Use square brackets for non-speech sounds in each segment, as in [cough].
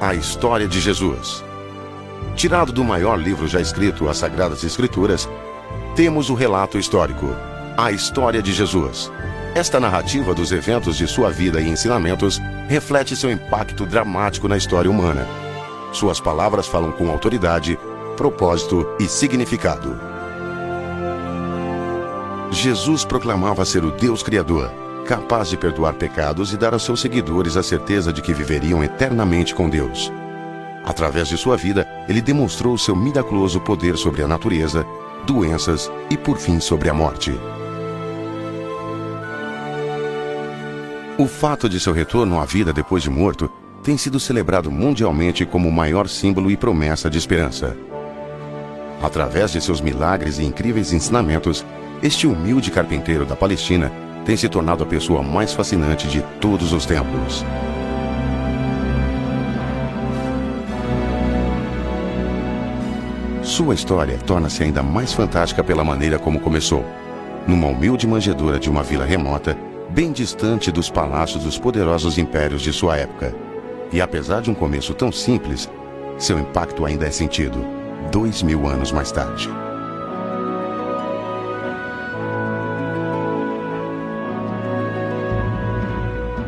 À história de Jesus. Tirado do maior livro já escrito, as Sagradas Escrituras, temos o relato histórico, a história de Jesus. Esta narrativa dos eventos de sua vida e ensinamentos reflete seu impacto dramático na história humana. Suas palavras falam com autoridade, propósito e significado. Jesus proclamava ser o Deus Criador, capaz de perdoar pecados e dar aos seus seguidores a certeza de que viveriam eternamente com Deus. Através de sua vida, ele demonstrou seu miraculoso poder sobre a natureza, doenças e, por fim, sobre a morte. O fato de seu retorno à vida depois de morto tem sido celebrado mundialmente como o maior símbolo e promessa de esperança. Através de seus milagres e incríveis ensinamentos, este humilde carpinteiro da Palestina tem se tornado a pessoa mais fascinante de todos os tempos. Sua história torna-se ainda mais fantástica pela maneira como começou. Numa humilde manjedoura de uma vila remota, bem distante dos palácios dos poderosos impérios de sua época. E apesar de um começo tão simples, seu impacto ainda é sentido, dois mil anos mais tarde.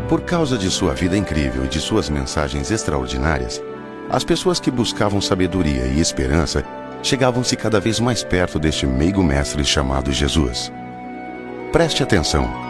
Por causa de sua vida incrível e de suas mensagens extraordinárias, as pessoas que buscavam sabedoria e esperança chegavam-se cada vez mais perto deste meigo mestre chamado Jesus. Preste atenção.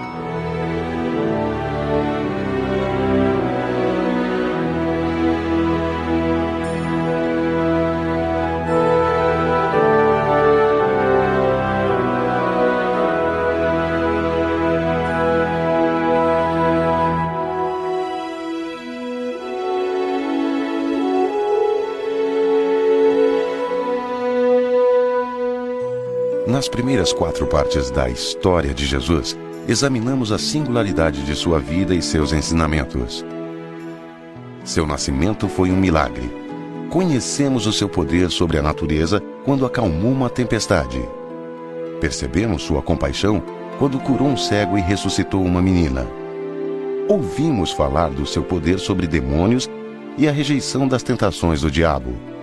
Nas primeiras quatro partes da história de Jesus, examinamos a singularidade de sua vida e seus ensinamentos. Seu nascimento foi um milagre. Conhecemos o seu poder sobre a natureza quando acalmou uma tempestade. Percebemos sua compaixão quando curou um cego e ressuscitou uma menina. Ouvimos falar do seu poder sobre demônios e a rejeição das tentações do diabo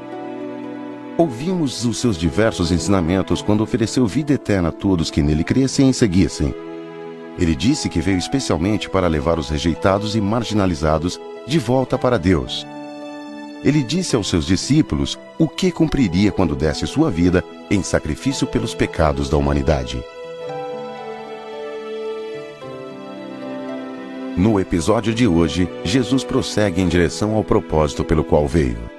Ouvimos os seus diversos ensinamentos quando ofereceu vida eterna a todos que nele crescem e seguissem. Ele disse que veio especialmente para levar os rejeitados e marginalizados de volta para Deus. Ele disse aos seus discípulos o que cumpriria quando desse sua vida em sacrifício pelos pecados da humanidade. No episódio de hoje, Jesus prossegue em direção ao propósito pelo qual veio.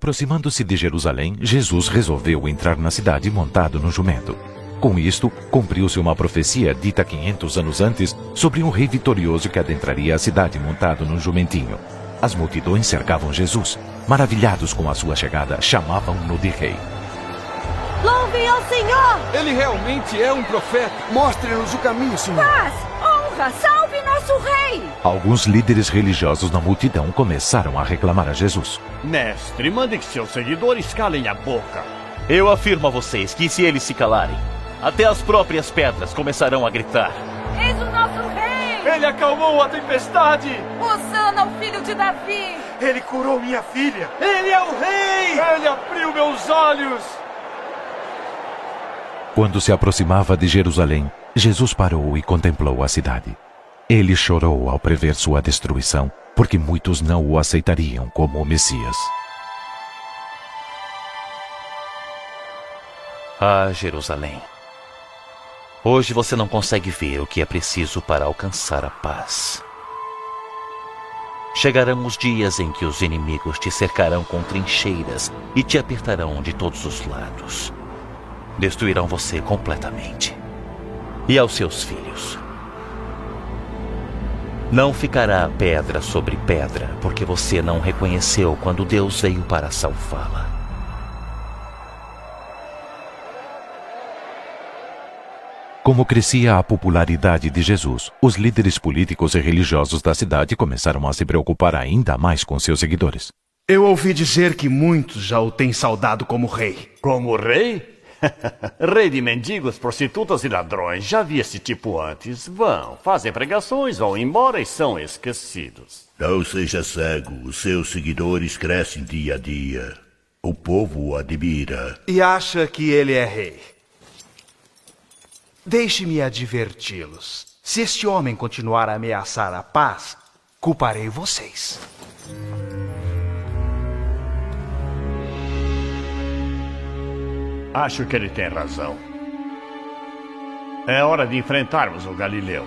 Aproximando-se de Jerusalém, Jesus resolveu entrar na cidade montado no jumento. Com isto, cumpriu-se uma profecia dita 500 anos antes sobre um rei vitorioso que adentraria a cidade montado num jumentinho. As multidões cercavam Jesus. Maravilhados com a sua chegada, chamavam-no de rei. Louve ao Senhor! Ele realmente é um profeta. Mostre-nos o caminho, Senhor. Paz, salve nosso rei! Alguns líderes religiosos na multidão começaram a reclamar a Jesus. Mestre, mande que seus seguidores calem a boca. Eu afirmo a vocês que se eles se calarem, até as próprias pedras começarão a gritar. Eis o nosso rei! Ele acalmou a tempestade! Hosana, o filho de Davi! Ele curou minha filha! Ele é o rei! Ele abriu meus olhos! Quando se aproximava de Jerusalém, Jesus parou e contemplou a cidade. Ele chorou ao prever sua destruição, porque muitos não o aceitariam como o Messias. Ah, Jerusalém. Hoje você não consegue ver o que é preciso para alcançar a paz. Chegarão os dias em que os inimigos te cercarão com trincheiras e te apertarão de todos os lados. Destruirão você completamente. E aos seus filhos. Não ficará pedra sobre pedra, porque você não reconheceu quando Deus veio para salvá-la. Como crescia a popularidade de Jesus, os líderes políticos e religiosos da cidade começaram a se preocupar ainda mais com seus seguidores. Eu ouvi dizer que muitos já o têm saudado como rei. Como rei? [laughs] Rei de mendigos, prostitutas e ladrões. Já vi esse tipo antes. Vão, fazem pregações, vão embora e são esquecidos. Não seja cego. Os seus seguidores crescem dia a dia. O povo o admira. E acha que ele é rei. Deixe-me adverti-los. Se este homem continuar a ameaçar a paz, culparei vocês. Acho que ele tem razão. É hora de enfrentarmos o Galileu.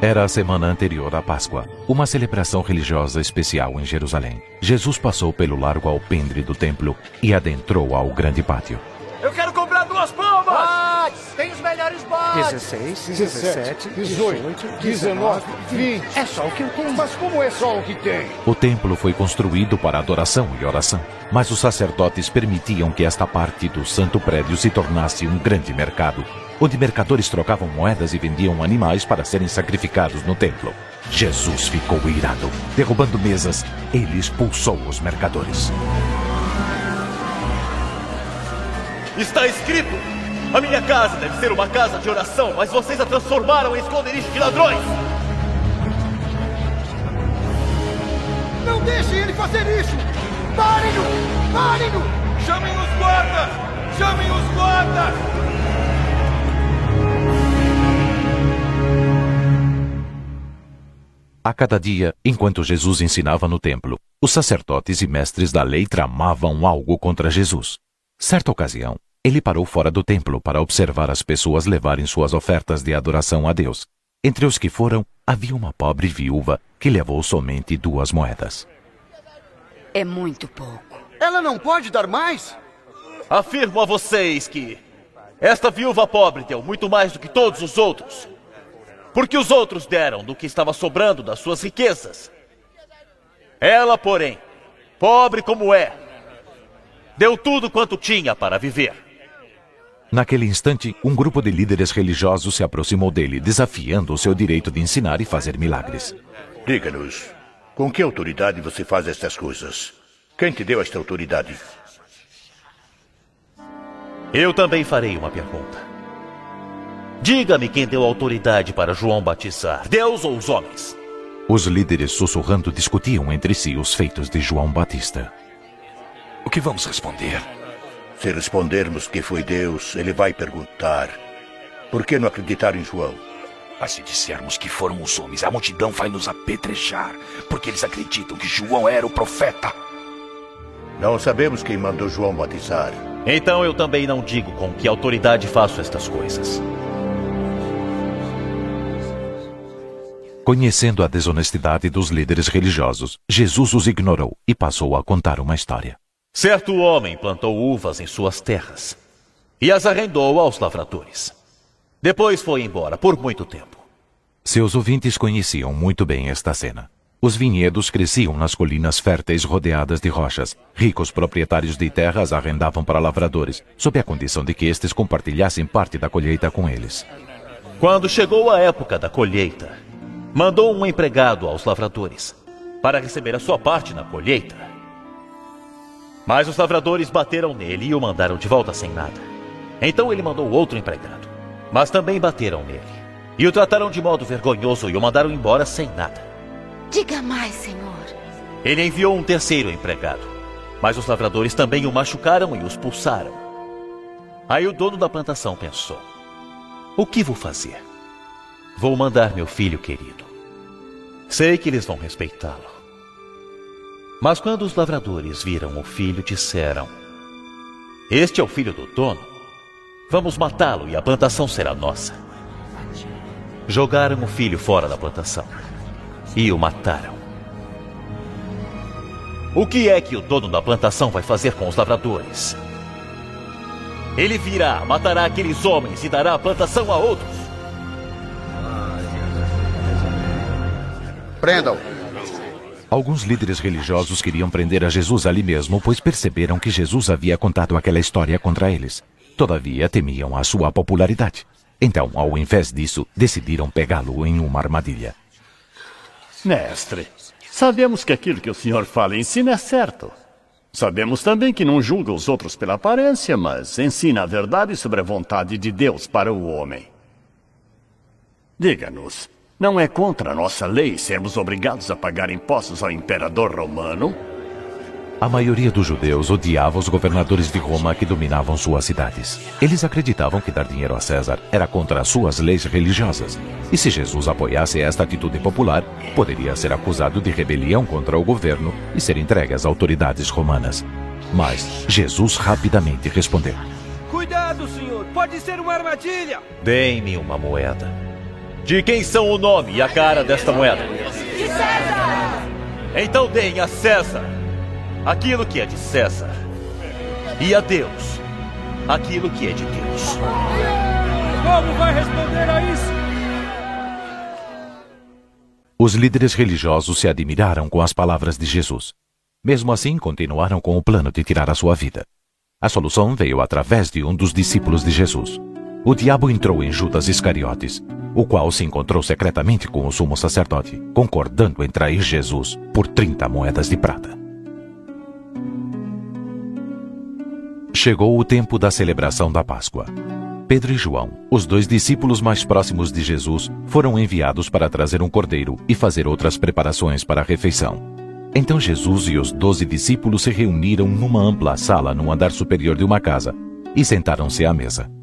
Era a semana anterior à Páscoa, uma celebração religiosa especial em Jerusalém. Jesus passou pelo largo alpendre do templo e adentrou ao grande pátio. Eu quero comprar duas pombas! Bodes! Tem os melhores bodes! 16, 17, 18, 19, 20. É só o que eu tenho. Mas como é só o que tem? O templo foi construído para adoração e oração, mas os sacerdotes permitiam que esta parte do santo prédio se tornasse um grande mercado, onde mercadores trocavam moedas e vendiam animais para serem sacrificados no templo. Jesus ficou irado. Derrubando mesas, ele expulsou os mercadores. Está escrito: A minha casa deve ser uma casa de oração, mas vocês a transformaram em esconderijo de ladrões. Não deixem ele fazer isso! Parem-no! Parem-no! Chamem os guardas! Chamem os guardas! A cada dia, enquanto Jesus ensinava no templo, os sacerdotes e mestres da lei tramavam algo contra Jesus. Certa ocasião, ele parou fora do templo para observar as pessoas levarem suas ofertas de adoração a Deus. Entre os que foram, havia uma pobre viúva que levou somente duas moedas. É muito pouco. Ela não pode dar mais? Afirmo a vocês que esta viúva pobre deu muito mais do que todos os outros. Porque os outros deram do que estava sobrando das suas riquezas. Ela, porém, pobre como é, deu tudo quanto tinha para viver. Naquele instante, um grupo de líderes religiosos se aproximou dele, desafiando o seu direito de ensinar e fazer milagres. Diga-nos, com que autoridade você faz estas coisas? Quem te deu esta autoridade? Eu também farei uma pergunta. Diga-me quem deu autoridade para João batizar, Deus ou os homens? Os líderes sussurrando discutiam entre si os feitos de João Batista. O que vamos responder? Se respondermos que foi Deus, ele vai perguntar: por que não acreditar em João? Mas se dissermos que foram os homens, a multidão vai nos apedrejar, porque eles acreditam que João era o profeta. Não sabemos quem mandou João batizar. Então eu também não digo com que autoridade faço estas coisas. Conhecendo a desonestidade dos líderes religiosos, Jesus os ignorou e passou a contar uma história. Certo homem plantou uvas em suas terras e as arrendou aos lavradores. Depois foi embora por muito tempo. Seus ouvintes conheciam muito bem esta cena. Os vinhedos cresciam nas colinas férteis rodeadas de rochas. Ricos proprietários de terras arrendavam para lavradores, sob a condição de que estes compartilhassem parte da colheita com eles. Quando chegou a época da colheita, mandou um empregado aos lavradores para receber a sua parte na colheita. Mas os lavradores bateram nele e o mandaram de volta sem nada. Então ele mandou outro empregado, mas também bateram nele. E o trataram de modo vergonhoso e o mandaram embora sem nada. Diga mais, Senhor. Ele enviou um terceiro empregado, mas os lavradores também o machucaram e o expulsaram. Aí o dono da plantação pensou: O que vou fazer? Vou mandar meu filho querido. Sei que eles vão respeitá-lo. Mas quando os lavradores viram o filho, disseram: Este é o filho do dono. Vamos matá-lo e a plantação será nossa. Jogaram o filho fora da plantação e o mataram. O que é que o dono da plantação vai fazer com os lavradores? Ele virá, matará aqueles homens e dará a plantação a outros. Prendam. Alguns líderes religiosos queriam prender a Jesus ali mesmo, pois perceberam que Jesus havia contado aquela história contra eles. Todavia, temiam a sua popularidade. Então, ao invés disso, decidiram pegá-lo em uma armadilha. Mestre, sabemos que aquilo que o senhor fala e ensina é certo. Sabemos também que não julga os outros pela aparência, mas ensina a verdade sobre a vontade de Deus para o homem. Diga-nos, não é contra a nossa lei sermos obrigados a pagar impostos ao imperador romano? A maioria dos judeus odiava os governadores de Roma que dominavam suas cidades. Eles acreditavam que dar dinheiro a César era contra as suas leis religiosas. E se Jesus apoiasse esta atitude popular, poderia ser acusado de rebelião contra o governo e ser entregue às autoridades romanas. Mas Jesus rapidamente respondeu: Cuidado, senhor! Pode ser uma armadilha! Deem-me uma moeda. De quem são o nome e a cara desta moeda? De César! Então deem a César aquilo que é de César, e a Deus aquilo que é de Deus. Como vai responder a isso? Os líderes religiosos se admiraram com as palavras de Jesus. Mesmo assim, continuaram com o plano de tirar a sua vida. A solução veio através de um dos discípulos de Jesus. O diabo entrou em Judas Iscariotes, o qual se encontrou secretamente com o sumo sacerdote, concordando em trair Jesus por 30 moedas de prata. Chegou o tempo da celebração da Páscoa. Pedro e João, os dois discípulos mais próximos de Jesus, foram enviados para trazer um cordeiro e fazer outras preparações para a refeição. Então Jesus e os doze discípulos se reuniram numa ampla sala no andar superior de uma casa e sentaram-se à mesa.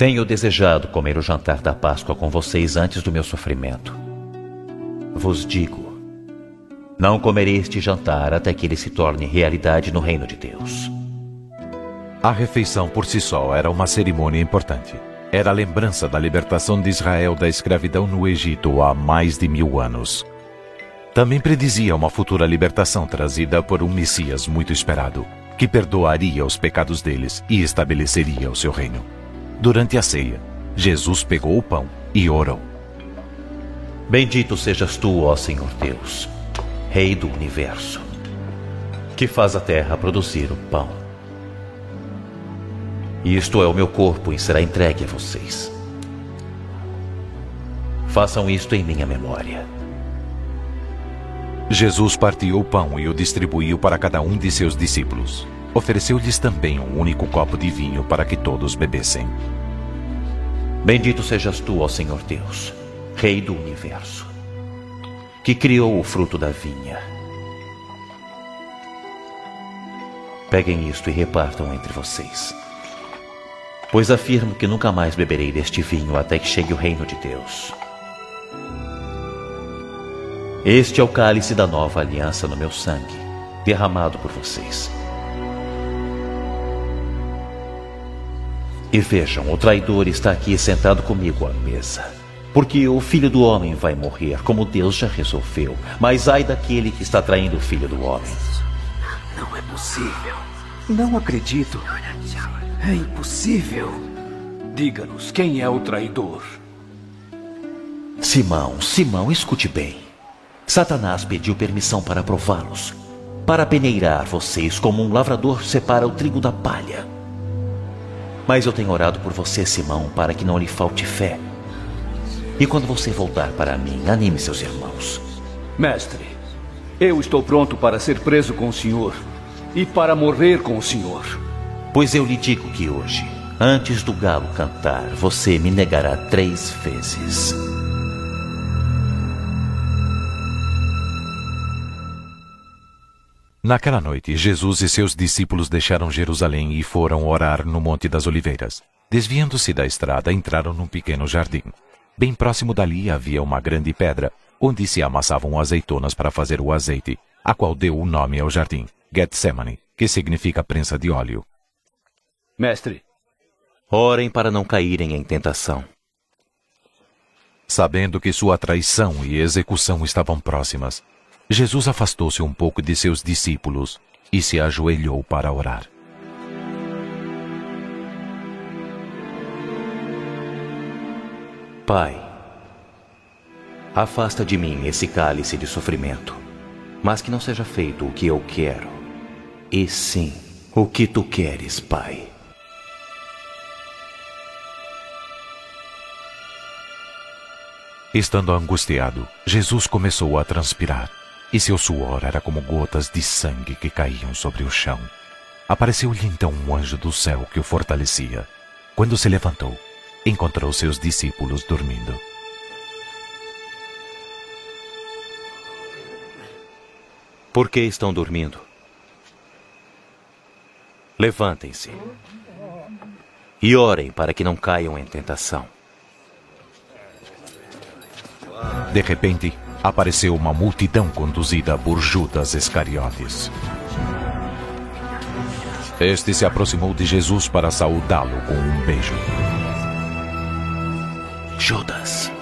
Tenho desejado comer o jantar da Páscoa com vocês antes do meu sofrimento. Vos digo, não comerei este jantar até que ele se torne realidade no reino de Deus. A refeição por si só era uma cerimônia importante. Era a lembrança da libertação de Israel da escravidão no Egito há mais de mil anos. Também predizia uma futura libertação trazida por um Messias muito esperado, que perdoaria os pecados deles e estabeleceria o seu reino. Durante a ceia, Jesus pegou o pão e orou: Bendito sejas tu, ó Senhor Deus Rei do universo, que faz a terra produzir o pão. Isto é o meu corpo e será entregue a vocês. Façam isto em minha memória. Jesus partiu o pão e o distribuiu para cada um de seus discípulos. Ofereceu-lhes também um único copo de vinho para que todos bebessem. Bendito sejas tu, ó Senhor Deus, Rei do universo que criou o fruto da vinha. Peguem isto e repartam entre vocês. Pois afirmo que nunca mais beberei deste vinho até que chegue o reino de Deus. Este é o cálice da nova aliança no meu sangue, derramado por vocês. E vejam, o traidor está aqui sentado comigo à mesa. Porque o filho do homem vai morrer, como Deus já resolveu. Mas ai daquele que está traindo o filho do homem. Não é possível. Não acredito. É impossível. Diga-nos quem é o traidor. Simão, Simão, escute bem. Satanás pediu permissão para prová-los, para peneirar vocês como um lavrador separa o trigo da palha. Mas eu tenho orado por você, Simão, para que não lhe falte fé. E quando você voltar para mim, anime seus irmãos. Mestre, eu estou pronto para ser preso com o senhor e para morrer com o senhor. Pois eu lhe digo que hoje, antes do galo cantar, você me negará três vezes. Naquela noite, Jesus e seus discípulos deixaram Jerusalém e foram orar no Monte das Oliveiras. Desviando-se da estrada, entraram num pequeno jardim. Bem próximo dali havia uma grande pedra, onde se amassavam azeitonas para fazer o azeite, a qual deu o nome ao jardim, Getsemane, que significa prensa de óleo. Mestre, orem para não caírem em tentação. Sabendo que sua traição e execução estavam próximas, Jesus afastou-se um pouco de seus discípulos e se ajoelhou para orar. Pai, afasta de mim esse cálice de sofrimento, mas que não seja feito o que eu quero, e sim o que tu queres, Pai. Estando angustiado, Jesus começou a transpirar. E seu suor era como gotas de sangue que caíam sobre o chão. Apareceu-lhe então um anjo do céu que o fortalecia. Quando se levantou, encontrou seus discípulos dormindo. Por que estão dormindo? Levantem-se e orem para que não caiam em tentação. De repente, apareceu uma multidão conduzida por Judas Iscariotes. Este se aproximou de Jesus para saudá-lo com um beijo. Judas,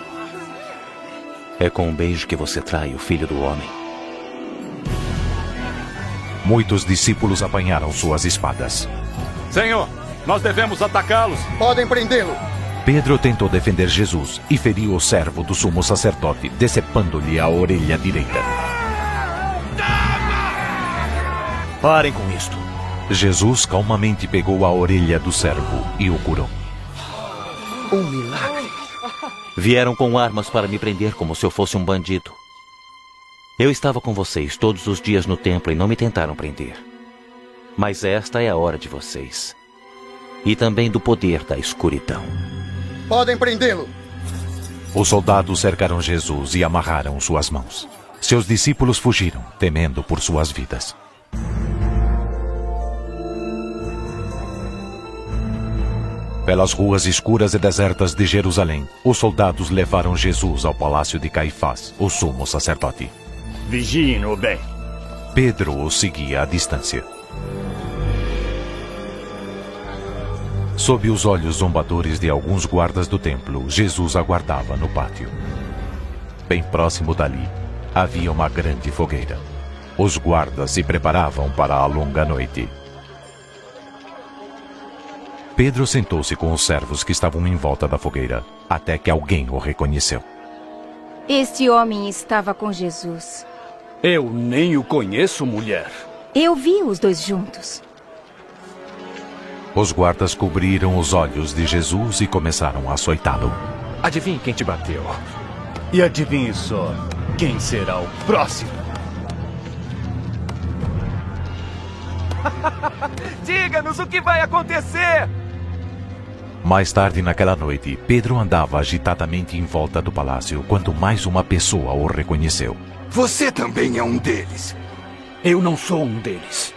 é com um beijo que você trai o filho do homem. Muitos discípulos apanharam suas espadas. Senhor, nós devemos atacá-los. Podem prendê-lo. Pedro tentou defender Jesus e feriu o servo do sumo sacerdote, decepando-lhe a orelha direita. Parem com isto. Jesus calmamente pegou a orelha do servo e o curou. Um milagre. Vieram com armas para me prender como se eu fosse um bandido. Eu estava com vocês todos os dias no templo e não me tentaram prender. Mas esta é a hora de vocês. E também do poder da escuridão. Podem prendê-lo. Os soldados cercaram Jesus e amarraram suas mãos. Seus discípulos fugiram, temendo por suas vidas. Pelas ruas escuras e desertas de Jerusalém, os soldados levaram Jesus ao palácio de Caifás, o sumo sacerdote. Vigiem-no bem. Pedro o seguia à distância. Sob os olhos zombadores de alguns guardas do templo, Jesus aguardava no pátio. Bem próximo dali, havia uma grande fogueira. Os guardas se preparavam para a longa noite. Pedro sentou-se com os servos que estavam em volta da fogueira, até que alguém o reconheceu. Este homem estava com Jesus. Eu nem o conheço, mulher. Eu vi os dois juntos. Os guardas cobriram os olhos de Jesus e começaram a açoitá-lo. Adivinhe quem te bateu. E adivinhe só, quem será o próximo? [laughs] Diga-nos o que vai acontecer! Mais tarde naquela noite, Pedro andava agitadamente em volta do palácio quando mais uma pessoa o reconheceu. Você também é um deles. Eu não sou um deles.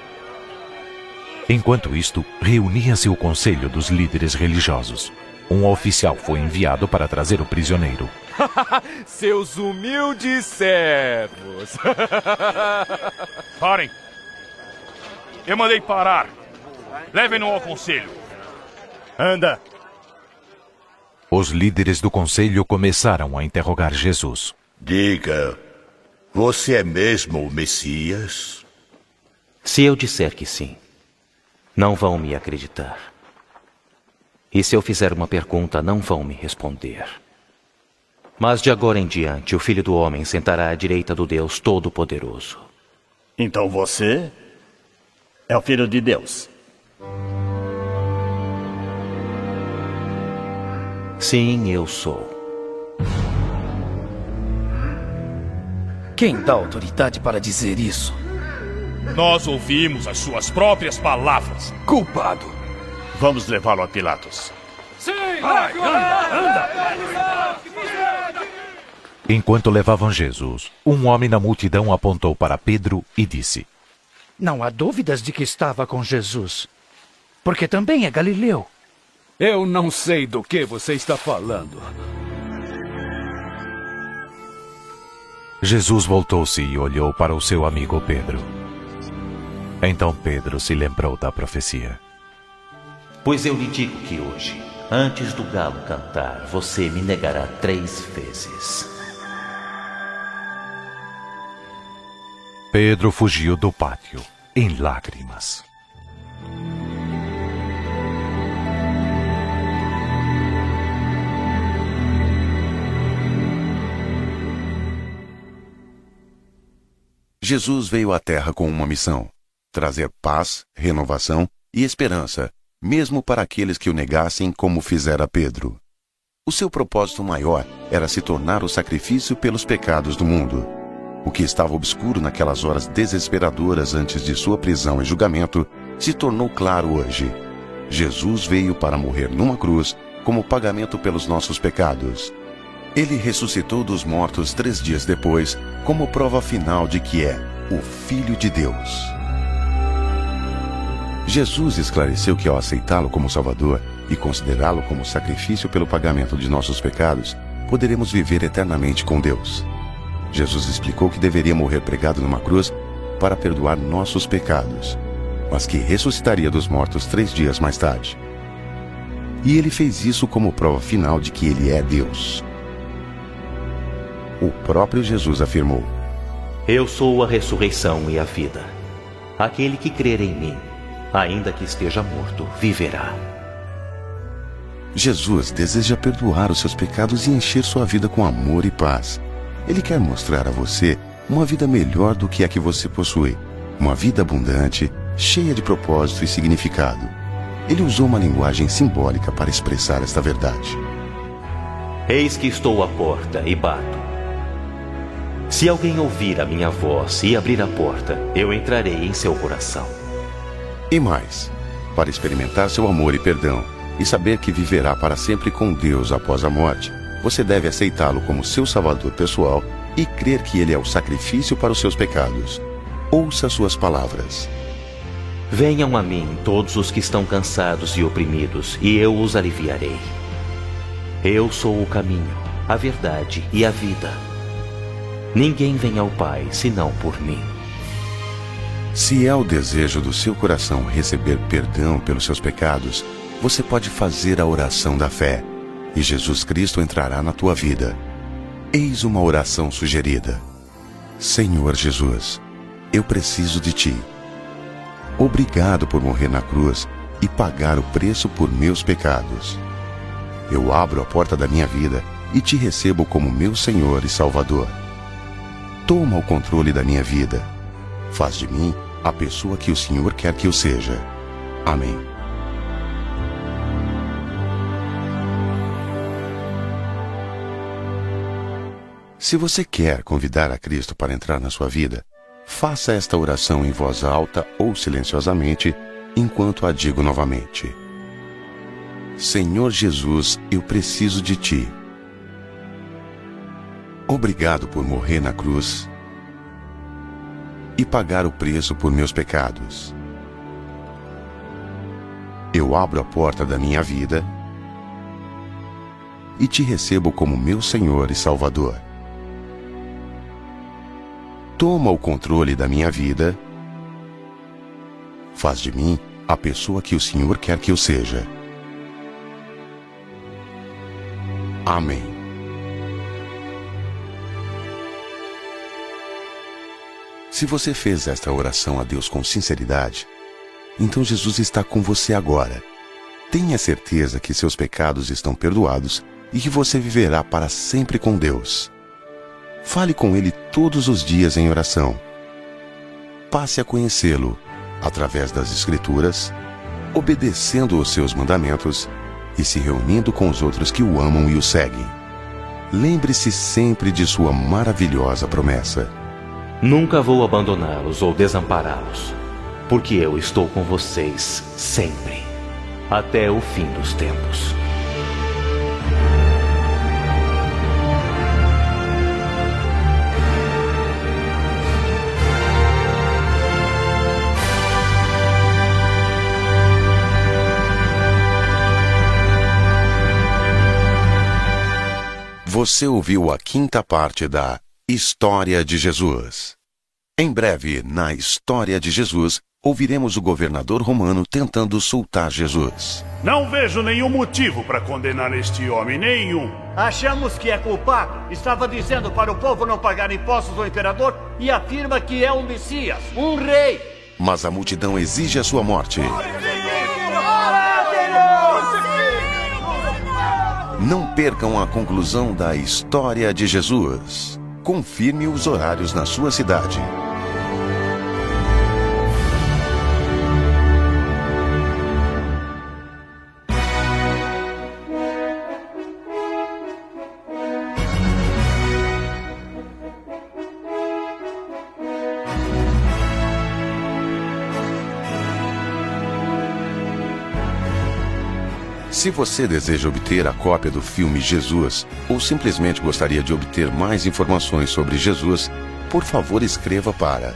Enquanto isto, reunia-se o conselho dos líderes religiosos. Um oficial foi enviado para trazer o prisioneiro. [laughs] Seus humildes servos. [laughs] Parem. Eu mandei parar. Levem-no ao conselho. Anda. Os líderes do conselho começaram a interrogar Jesus. Diga, você é mesmo o Messias? Se eu disser que sim, não vão me acreditar. E se eu fizer uma pergunta, não vão me responder. Mas de agora em diante, o Filho do Homem sentará à direita do Deus Todo-Poderoso. Então você é o Filho de Deus. Sim, eu sou. Quem dá autoridade para dizer isso? Nós ouvimos as suas próprias palavras. Culpado. Vamos levá-lo a Pilatos. Sim! Vai, anda, anda! Enquanto levavam Jesus, um homem na multidão apontou para Pedro e disse: Não há dúvidas de que estava com Jesus, porque também é galileu. Eu não sei do que você está falando. Jesus voltou-se e olhou para o seu amigo Pedro. Então Pedro se lembrou da profecia. Pois eu lhe digo que hoje, antes do galo cantar, você me negará três vezes. Pedro fugiu do pátio, em lágrimas. Jesus veio à Terra com uma missão: trazer paz, renovação e esperança, mesmo para aqueles que o negassem, como fizera Pedro. O seu propósito maior era se tornar o sacrifício pelos pecados do mundo. O que estava obscuro naquelas horas desesperadoras antes de sua prisão e julgamento se tornou claro hoje. Jesus veio para morrer numa cruz como pagamento pelos nossos pecados. Ele ressuscitou dos mortos três dias depois, como prova final de que é o Filho de Deus. Jesus esclareceu que ao aceitá-lo como Salvador e considerá-lo como sacrifício pelo pagamento de nossos pecados, poderemos viver eternamente com Deus. Jesus explicou que deveria morrer pregado numa cruz para perdoar nossos pecados, mas que ressuscitaria dos mortos três dias mais tarde. E ele fez isso como prova final de que ele é Deus. O próprio Jesus afirmou: Eu sou a ressurreição e a vida. Aquele que crer em mim, ainda que esteja morto, viverá. Jesus deseja perdoar os seus pecados e encher sua vida com amor e paz. Ele quer mostrar a você uma vida melhor do que a que você possui, uma vida abundante, cheia de propósito e significado. Ele usou uma linguagem simbólica para expressar esta verdade. Eis que estou à porta e bato. Se alguém ouvir a minha voz e abrir a porta, eu entrarei em seu coração. E mais, para experimentar seu amor e perdão, e saber que viverá para sempre com Deus após a morte, você deve aceitá-lo como seu salvador pessoal e crer que ele é o sacrifício para os seus pecados. Ouça suas palavras. Venham a mim todos os que estão cansados e oprimidos, e eu os aliviarei. Eu sou o caminho, a verdade e a vida. Ninguém vem ao Pai senão por mim. Se é o desejo do seu coração receber perdão pelos seus pecados, você pode fazer a oração da fé e Jesus Cristo entrará na tua vida. Eis uma oração sugerida: Senhor Jesus, eu preciso de ti. Obrigado por morrer na cruz e pagar o preço por meus pecados. Eu abro a porta da minha vida e te recebo como meu Senhor e Salvador. Toma o controle da minha vida. Faz de mim a pessoa que o Senhor quer que eu seja. Amém. Se você quer convidar a Cristo para entrar na sua vida, faça esta oração em voz alta ou silenciosamente, enquanto a digo novamente. Senhor Jesus, eu preciso de Ti. Obrigado por morrer na cruz e pagar o preço por meus pecados. Eu abro a porta da minha vida e te recebo como meu Senhor e Salvador toma o controle da minha vida, faz de mim a pessoa que o Senhor quer que eu seja. Amém. Se você fez esta oração a Deus com sinceridade, então Jesus está com você agora. Tenha certeza que seus pecados estão perdoados e que você viverá para sempre com Deus. Fale com Ele todos os dias em oração. Passe a conhecê-lo através das Escrituras, obedecendo os seus mandamentos e se reunindo com os outros que o amam e o seguem. Lembre-se sempre de sua maravilhosa promessa. Nunca vou abandoná-los ou desampará-los, porque eu estou com vocês sempre, até o fim dos tempos. Você ouviu a quinta parte da História de Jesus. Em breve, na História de Jesus, ouviremos o governador romano tentando soltar Jesus. Não vejo nenhum motivo para condenar este homem, nenhum. Achamos que é culpado. Estava dizendo para o povo não pagar impostos ao imperador e afirma que é um Messias, um rei. Mas a multidão exige a sua morte. Não percam a conclusão da história de Jesus. Confirme os horários na sua cidade. Se você deseja obter a cópia do filme Jesus ou simplesmente gostaria de obter mais informações sobre Jesus, por favor escreva para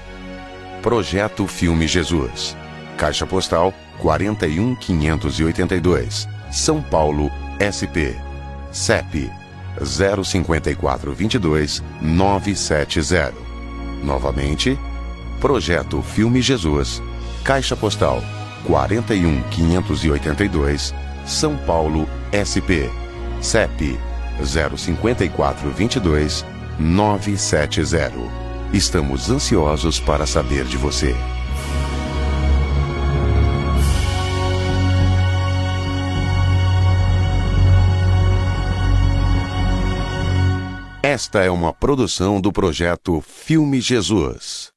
Projeto Filme Jesus, Caixa Postal 41582, São Paulo, SP, CEP 05422 970. Novamente, Projeto Filme Jesus, Caixa Postal 41582, São Paulo, SP, CEP 05422 970. Estamos ansiosos para saber de você. Esta é uma produção do projeto Filme Jesus.